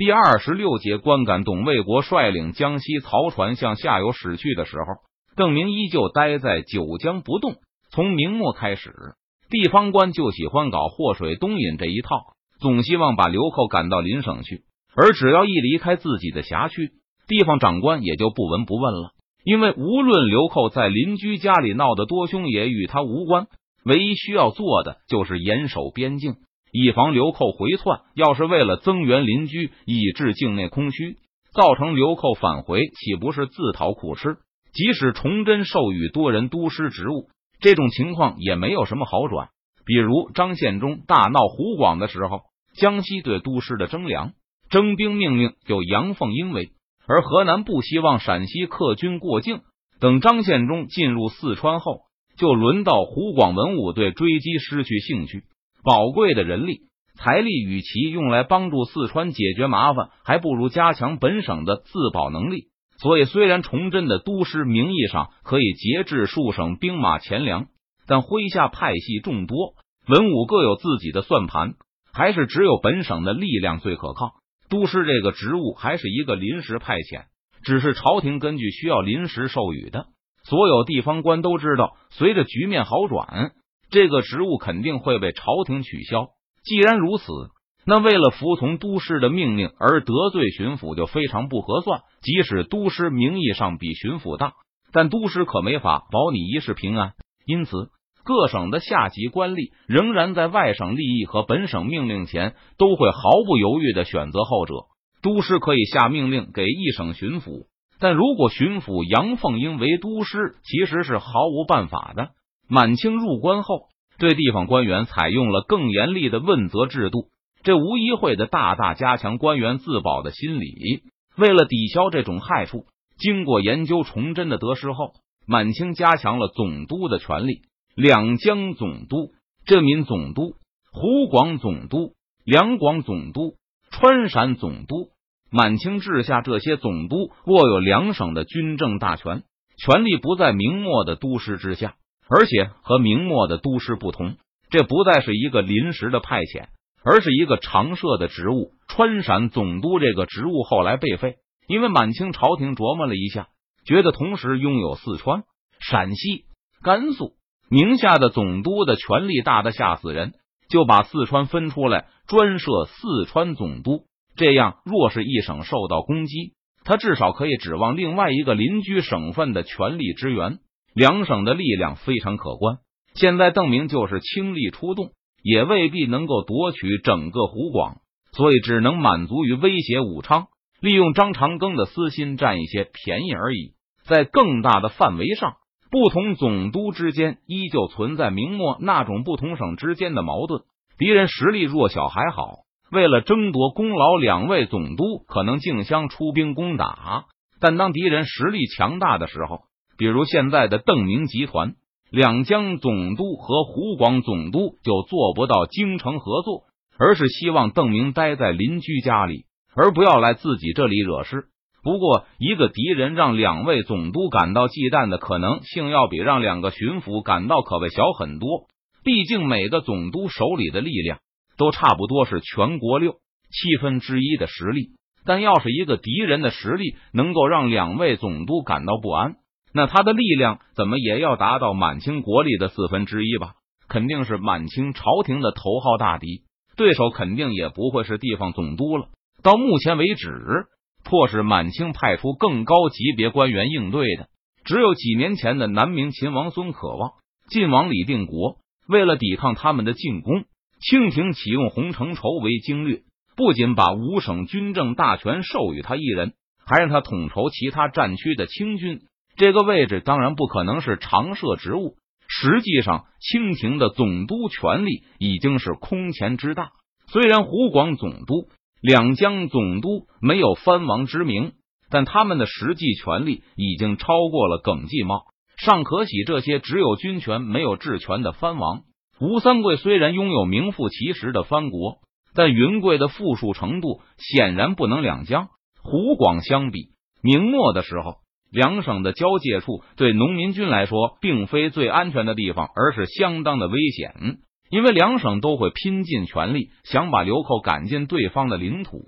第二十六节观感，董卫国率领江西漕船向下游驶去的时候，邓明依旧待在九江不动。从明末开始，地方官就喜欢搞祸水东引这一套，总希望把流寇赶到邻省去。而只要一离开自己的辖区，地方长官也就不闻不问了。因为无论流寇在邻居家里闹得多凶，也与他无关。唯一需要做的就是严守边境。以防流寇回窜，要是为了增援邻居，以致境内空虚，造成流寇返回，岂不是自讨苦吃？即使崇祯授予多人都师职务，这种情况也没有什么好转。比如张献忠大闹湖广的时候，江西对都师的征粮征兵命令有阳奉阴违，而河南不希望陕西客军过境。等张献忠进入四川后，就轮到湖广文武对追击失去兴趣。宝贵的人力财力，与其用来帮助四川解决麻烦，还不如加强本省的自保能力。所以，虽然崇祯的都师名义上可以节制数省兵马钱粮，但麾下派系众多，文武各有自己的算盘，还是只有本省的力量最可靠。都师这个职务还是一个临时派遣，只是朝廷根据需要临时授予的。所有地方官都知道，随着局面好转。这个职务肯定会被朝廷取消。既然如此，那为了服从都师的命令而得罪巡抚就非常不合算。即使都师名义上比巡抚大，但都师可没法保你一世平安。因此，各省的下级官吏仍然在外省利益和本省命令前，都会毫不犹豫的选择后者。都师可以下命令给一省巡抚，但如果巡抚杨凤英为都师，其实是毫无办法的。满清入关后，对地方官员采用了更严厉的问责制度，这无疑会的大大加强官员自保的心理。为了抵消这种害处，经过研究崇祯的得失后，满清加强了总督的权力。两江总督、镇民总督、湖广总督、两广总督、川陕总督，满清治下这些总督握有两省的军政大权，权力不在明末的都师之下。而且和明末的都师不同，这不再是一个临时的派遣，而是一个常设的职务。川陕总督这个职务后来被废，因为满清朝廷琢磨了一下，觉得同时拥有四川、陕西、甘肃、宁夏的总督的权力大的吓死人，就把四川分出来，专设四川总督。这样，若是一省受到攻击，他至少可以指望另外一个邻居省份的全力支援。两省的力量非常可观，现在邓明就是倾力出动，也未必能够夺取整个湖广，所以只能满足于威胁武昌，利用张长庚的私心占一些便宜而已。在更大的范围上，不同总督之间依旧存在明末那种不同省之间的矛盾。敌人实力弱小还好，为了争夺功劳，两位总督可能竞相出兵攻打；但当敌人实力强大的时候，比如现在的邓明集团，两江总督和湖广总督就做不到京城合作，而是希望邓明待在邻居家里，而不要来自己这里惹事。不过，一个敌人让两位总督感到忌惮的可能性，要比让两个巡抚感到可谓小很多。毕竟每个总督手里的力量都差不多是全国六七分之一的实力，但要是一个敌人的实力能够让两位总督感到不安。那他的力量怎么也要达到满清国力的四分之一吧？肯定是满清朝廷的头号大敌，对手肯定也不会是地方总督了。到目前为止，迫使满清派出更高级别官员应对的，只有几年前的南明秦王孙可望、晋王李定国。为了抵抗他们的进攻，清廷启用洪承畴为经略，不仅把五省军政大权授予他一人，还让他统筹其他战区的清军。这个位置当然不可能是常设职务，实际上清廷的总督权力已经是空前之大。虽然湖广总督、两江总督没有藩王之名，但他们的实际权力已经超过了耿继茂、尚可喜这些只有军权没有治权的藩王。吴三桂虽然拥有名副其实的藩国，但云贵的富庶程度显然不能两江、湖广相比。明末的时候。两省的交界处，对农民军来说，并非最安全的地方，而是相当的危险。因为两省都会拼尽全力，想把流寇赶进对方的领土，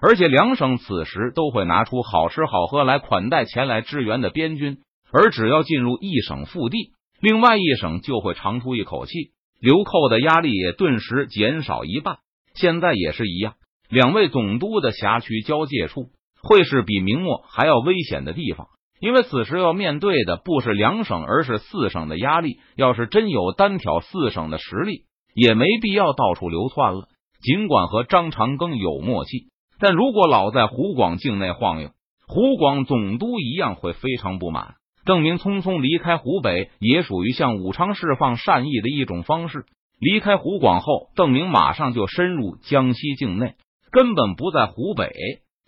而且两省此时都会拿出好吃好喝来款待前来支援的边军，而只要进入一省腹地，另外一省就会长出一口气，流寇的压力也顿时减少一半。现在也是一样，两位总督的辖区交界处会是比明末还要危险的地方，因为此时要面对的不是两省，而是四省的压力。要是真有单挑四省的实力，也没必要到处流窜了。尽管和张长庚有默契。但如果老在湖广境内晃悠，湖广总督一样会非常不满。邓明匆匆离开湖北，也属于向武昌释放善意的一种方式。离开湖广后，邓明马上就深入江西境内，根本不在湖北、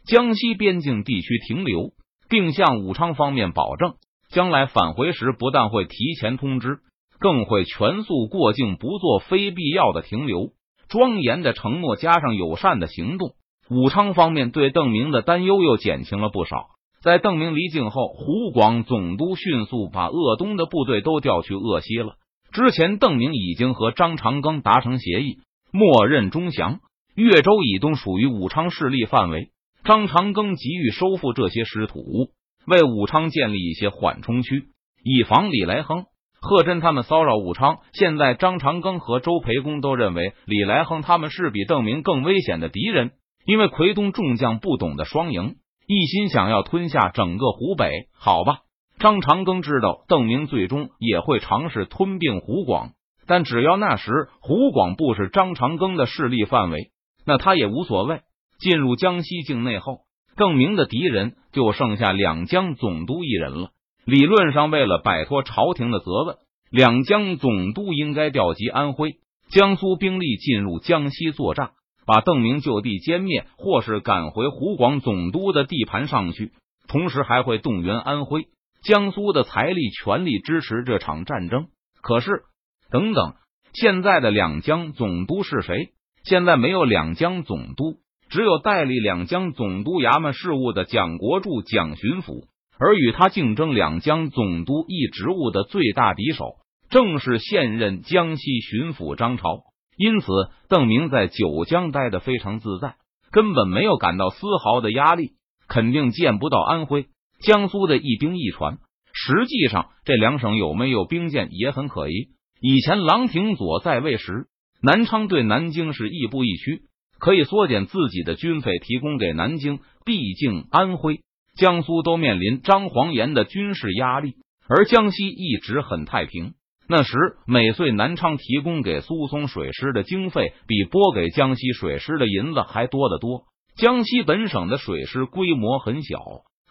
江西边境地区停留，并向武昌方面保证，将来返回时不但会提前通知，更会全速过境，不做非必要的停留。庄严的承诺加上友善的行动。武昌方面对邓明的担忧又减轻了不少。在邓明离境后，湖广总督迅速把鄂东的部队都调去鄂西了。之前，邓明已经和张长庚达成协议，默认中降。越州以东属于武昌势力范围，张长庚急于收复这些失土，为武昌建立一些缓冲区，以防李来亨、贺真他们骚扰武昌。现在，张长庚和周培公都认为李来亨他们是比邓明更危险的敌人。因为奎东众将不懂得双赢，一心想要吞下整个湖北。好吧，张长庚知道邓明最终也会尝试吞并湖广，但只要那时湖广不是张长庚的势力范围，那他也无所谓。进入江西境内后，邓明的敌人就剩下两江总督一人了。理论上，为了摆脱朝廷的责问，两江总督应该调集安徽、江苏兵力进入江西作战。把邓明就地歼灭，或是赶回湖广总督的地盘上去，同时还会动员安徽、江苏的财力，全力支持这场战争。可是，等等，现在的两江总督是谁？现在没有两江总督，只有代理两江总督衙门事务的蒋国柱蒋巡抚，而与他竞争两江总督一职务的最大敌手，正是现任江西巡抚张朝。因此，邓明在九江待得非常自在，根本没有感到丝毫的压力。肯定见不到安徽、江苏的一兵一船。实际上，这两省有没有兵舰也很可疑。以前郎廷佐在位时，南昌对南京是亦步亦趋，可以缩减自己的军费，提供给南京。毕竟，安徽、江苏都面临张黄岩的军事压力，而江西一直很太平。那时，每岁南昌提供给苏松水师的经费，比拨给江西水师的银子还多得多。江西本省的水师规模很小，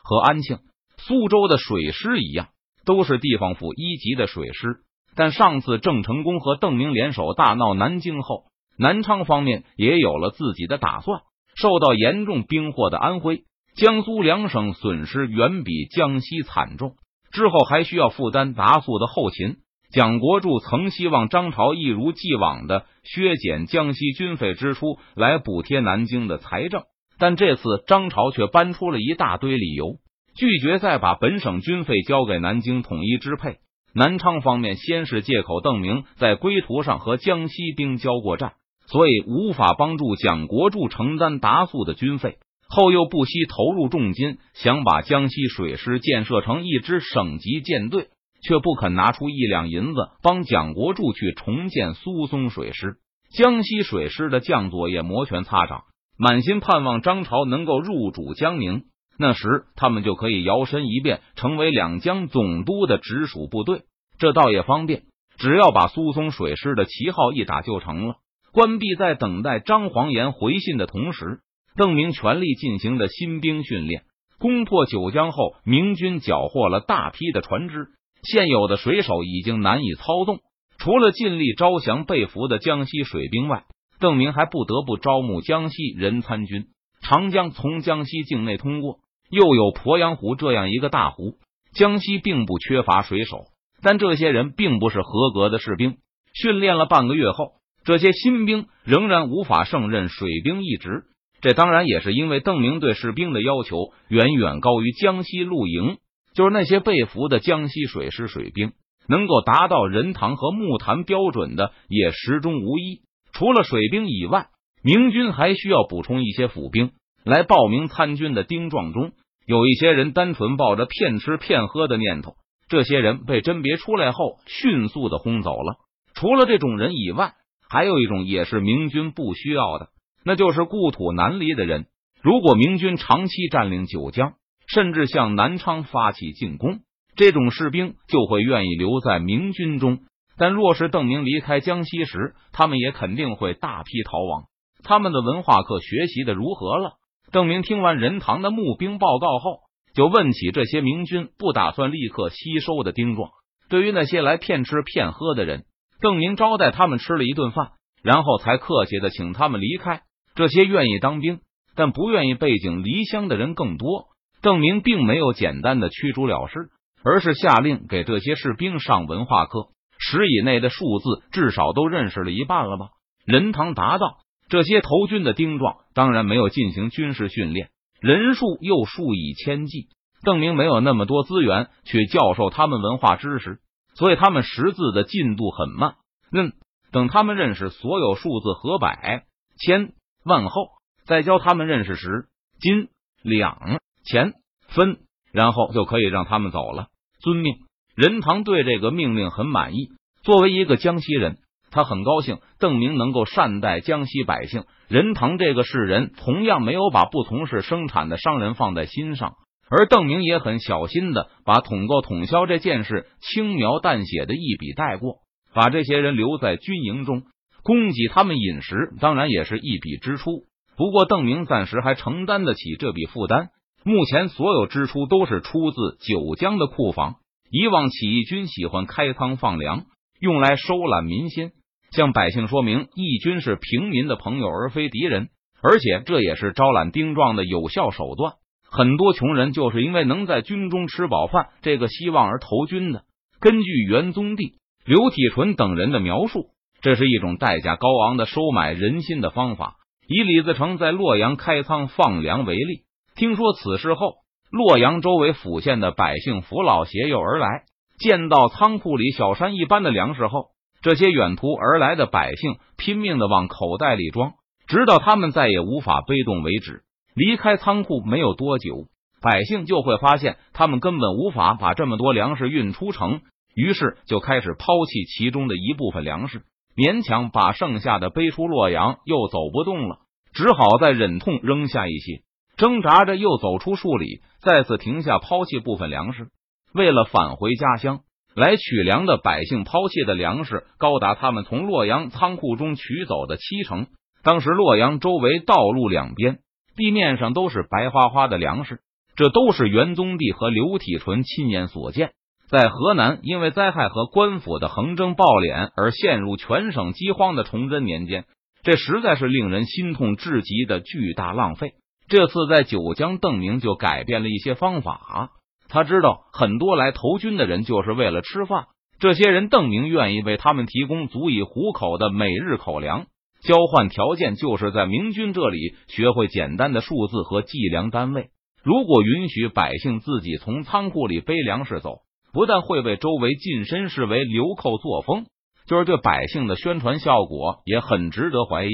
和安庆、苏州的水师一样，都是地方府一级的水师。但上次郑成功和邓明联手大闹南京后，南昌方面也有了自己的打算。受到严重兵祸的安徽、江苏两省损失远比江西惨重，之后还需要负担达速的后勤。蒋国柱曾希望张朝一如既往的削减江西军费支出来补贴南京的财政，但这次张朝却搬出了一大堆理由，拒绝再把本省军费交给南京统一支配。南昌方面先是借口邓明在归途上和江西兵交过战，所以无法帮助蒋国柱承担达速的军费，后又不惜投入重金想把江西水师建设成一支省级舰队。却不肯拿出一两银子帮蒋国柱去重建苏松水师，江西水师的将佐也摩拳擦掌，满心盼望张朝能够入主江宁。那时他们就可以摇身一变，成为两江总督的直属部队，这倒也方便。只要把苏松水师的旗号一打就成了。关闭在等待张黄岩回信的同时，邓明全力进行的新兵训练。攻破九江后，明军缴获了大批的船只。现有的水手已经难以操纵，除了尽力招降被俘的江西水兵外，邓明还不得不招募江西人参军。长江从江西境内通过，又有鄱阳湖这样一个大湖，江西并不缺乏水手，但这些人并不是合格的士兵。训练了半个月后，这些新兵仍然无法胜任水兵一职。这当然也是因为邓明对士兵的要求远远高于江西陆营。就是那些被俘的江西水师水兵，能够达到人堂和木坛标准的也十中无一。除了水兵以外，明军还需要补充一些府兵。来报名参军的丁壮中，有一些人单纯抱着骗吃骗喝的念头，这些人被甄别出来后，迅速的轰走了。除了这种人以外，还有一种也是明军不需要的，那就是故土难离的人。如果明军长期占领九江，甚至向南昌发起进攻，这种士兵就会愿意留在明军中。但若是邓明离开江西时，他们也肯定会大批逃亡。他们的文化课学习的如何了？邓明听完任堂的募兵报告后，就问起这些明军不打算立刻吸收的丁壮。对于那些来骗吃骗喝的人，邓明招待他们吃了一顿饭，然后才客气的请他们离开。这些愿意当兵但不愿意背井离乡的人更多。邓明并没有简单的驱逐了事，而是下令给这些士兵上文化课。十以内的数字至少都认识了一半了吧？任堂答道：“这些投军的丁壮当然没有进行军事训练，人数又数以千计。邓明没有那么多资源去教授他们文化知识，所以他们识字的进度很慢。嗯，等他们认识所有数字和百、千、万后，再教他们认识十、金、两、钱、分，然后就可以让他们走了。遵命。”任堂对这个命令很满意。作为一个江西人，他很高兴邓明能够善待江西百姓。任堂这个世人同样没有把不从事生产的商人放在心上，而邓明也很小心的把统购统销这件事轻描淡写的一笔带过，把这些人留在军营中供给他们饮食，当然也是一笔支出。不过邓明暂时还承担得起这笔负担。目前所有支出都是出自九江的库房。以往起义军喜欢开仓放粮，用来收揽民心，向百姓说明义军是平民的朋友而非敌人，而且这也是招揽丁壮的有效手段。很多穷人就是因为能在军中吃饱饭这个希望而投军的。根据元宗帝、刘体纯等人的描述，这是一种代价高昂的收买人心的方法。以李自成在洛阳开仓放粮为例，听说此事后。洛阳周围府县的百姓扶老携幼而来，见到仓库里小山一般的粮食后，这些远途而来的百姓拼命的往口袋里装，直到他们再也无法背动为止。离开仓库没有多久，百姓就会发现他们根本无法把这么多粮食运出城，于是就开始抛弃其中的一部分粮食，勉强把剩下的背出洛阳，又走不动了，只好再忍痛扔下一些。挣扎着又走出数里，再次停下，抛弃部分粮食。为了返回家乡来取粮的百姓，抛弃的粮食高达他们从洛阳仓库中取走的七成。当时洛阳周围道路两边地面上都是白花花的粮食，这都是元宗帝和刘体纯亲眼所见。在河南因为灾害和官府的横征暴敛而陷入全省饥荒的崇祯年间，这实在是令人心痛至极的巨大浪费。这次在九江，邓明就改变了一些方法。他知道很多来投军的人就是为了吃饭，这些人邓明愿意为他们提供足以糊口的每日口粮，交换条件就是在明军这里学会简单的数字和计量单位。如果允许百姓自己从仓库里背粮食走，不但会被周围近身视为流寇作风，就是对百姓的宣传效果也很值得怀疑。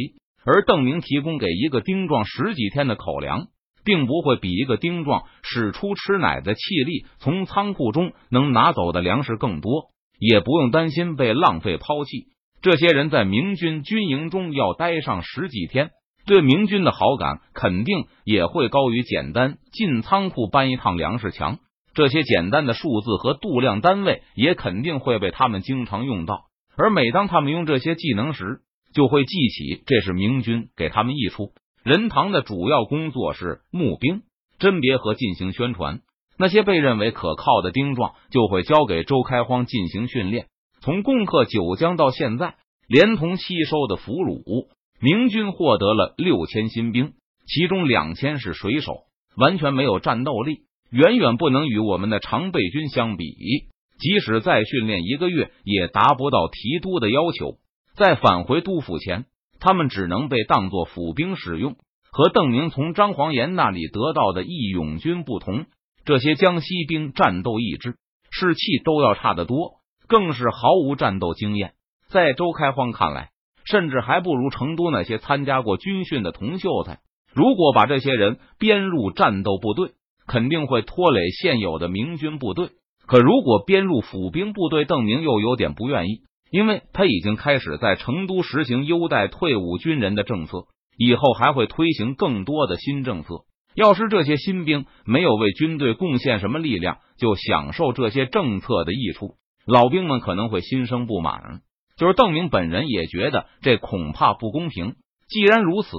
而邓明提供给一个丁壮十几天的口粮，并不会比一个丁壮使出吃奶的气力从仓库中能拿走的粮食更多，也不用担心被浪费抛弃。这些人在明军军营中要待上十几天，对明军的好感肯定也会高于简单进仓库搬一趟粮食强。这些简单的数字和度量单位也肯定会被他们经常用到。而每当他们用这些技能时，就会记起，这是明军给他们一出。任堂的主要工作是募兵、甄别和进行宣传。那些被认为可靠的丁壮，就会交给周开荒进行训练。从攻克九江到现在，连同吸收的俘虏，明军获得了六千新兵，其中两千是水手，完全没有战斗力，远远不能与我们的常备军相比。即使再训练一个月，也达不到提督的要求。在返回督府前，他们只能被当作府兵使用。和邓明从张黄岩那里得到的义勇军不同，这些江西兵战斗意志、士气都要差得多，更是毫无战斗经验。在周开荒看来，甚至还不如成都那些参加过军训的童秀才。如果把这些人编入战斗部队，肯定会拖累现有的明军部队。可如果编入府兵部队，邓明又有点不愿意，因为他已经开始在成都实行优待退伍军人的政策，以后还会推行更多的新政策。要是这些新兵没有为军队贡献什么力量，就享受这些政策的益处，老兵们可能会心生不满。就是邓明本人也觉得这恐怕不公平。既然如此，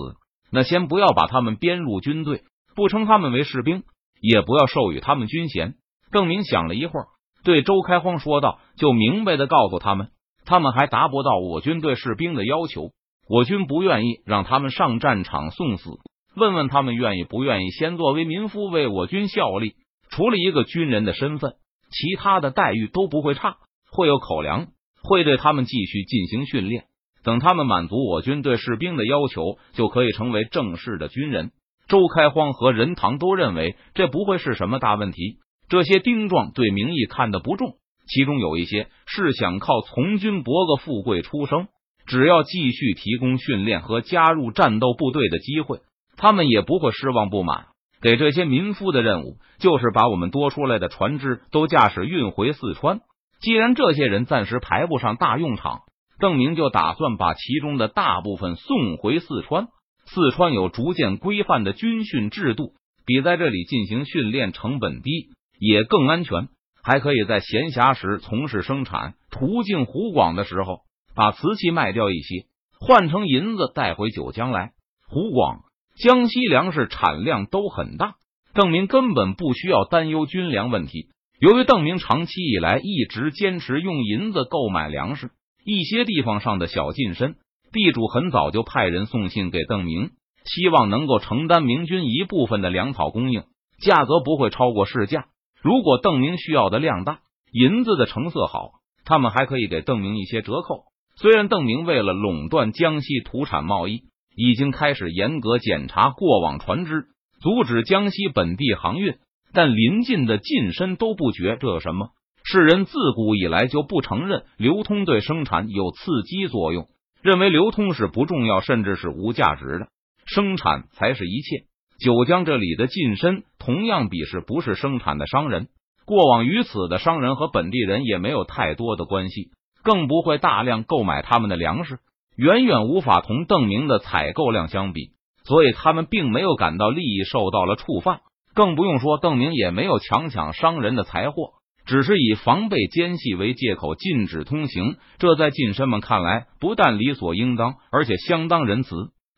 那先不要把他们编入军队，不称他们为士兵，也不要授予他们军衔。邓明想了一会儿，对周开荒说道：“就明白的告诉他们，他们还达不到我军对士兵的要求，我军不愿意让他们上战场送死。问问他们愿意不愿意先作为民夫为我军效力？除了一个军人的身份，其他的待遇都不会差，会有口粮，会对他们继续进行训练。等他们满足我军对士兵的要求，就可以成为正式的军人。”周开荒和任堂都认为这不会是什么大问题。这些丁壮对名义看得不重，其中有一些是想靠从军博个富贵出生。只要继续提供训练和加入战斗部队的机会，他们也不会失望不满。给这些民夫的任务就是把我们多出来的船只都驾驶运回四川。既然这些人暂时排不上大用场，邓明就打算把其中的大部分送回四川。四川有逐渐规范的军训制度，比在这里进行训练成本低。也更安全，还可以在闲暇时从事生产。途径湖广的时候，把瓷器卖掉一些，换成银子带回九江来。湖广、江西粮食产量都很大，邓明根本不需要担忧军粮问题。由于邓明长期以来一直坚持用银子购买粮食，一些地方上的小近身地主很早就派人送信给邓明，希望能够承担明军一部分的粮草供应，价格不会超过市价。如果邓明需要的量大，银子的成色好，他们还可以给邓明一些折扣。虽然邓明为了垄断江西土产贸易，已经开始严格检查过往船只，阻止江西本地航运，但临近的近身都不觉这有什么。世人自古以来就不承认流通对生产有刺激作用，认为流通是不重要，甚至是无价值的，生产才是一切。九江这里的近身同样鄙视不是生产的商人，过往于此的商人和本地人也没有太多的关系，更不会大量购买他们的粮食，远远无法同邓明的采购量相比，所以他们并没有感到利益受到了触犯，更不用说邓明也没有强抢商人的财货，只是以防备奸细为借口禁止通行，这在近身们看来不但理所应当，而且相当仁慈。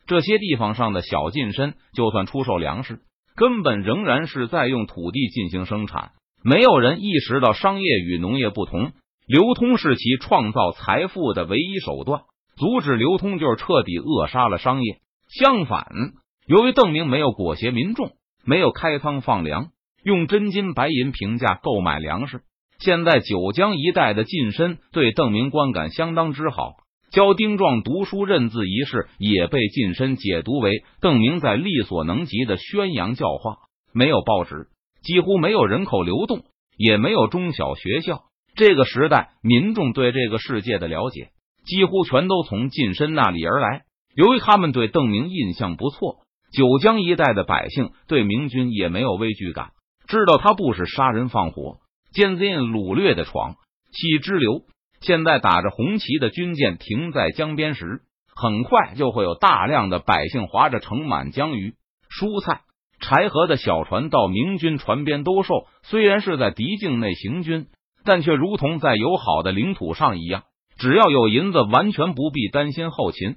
这些地方上的小近身，就算出售粮食，根本仍然是在用土地进行生产。没有人意识到商业与农业不同，流通是其创造财富的唯一手段。阻止流通就是彻底扼杀了商业。相反，由于邓明没有裹挟民众，没有开仓放粮，用真金白银平价购买粮食，现在九江一带的近身对邓明观感相当之好。教丁壮读书认字一事也被近身解读为邓明在力所能及的宣扬教化。没有报纸，几乎没有人口流动，也没有中小学校。这个时代，民众对这个世界的了解几乎全都从近身那里而来。由于他们对邓明印象不错，九江一带的百姓对明军也没有畏惧感，知道他不是杀人放火、奸贼掳掠的闯气之流。现在打着红旗的军舰停在江边时，很快就会有大量的百姓划着盛满江鱼、蔬菜、柴禾的小船到明军船边兜售。虽然是在敌境内行军，但却如同在友好的领土上一样。只要有银子，完全不必担心后勤。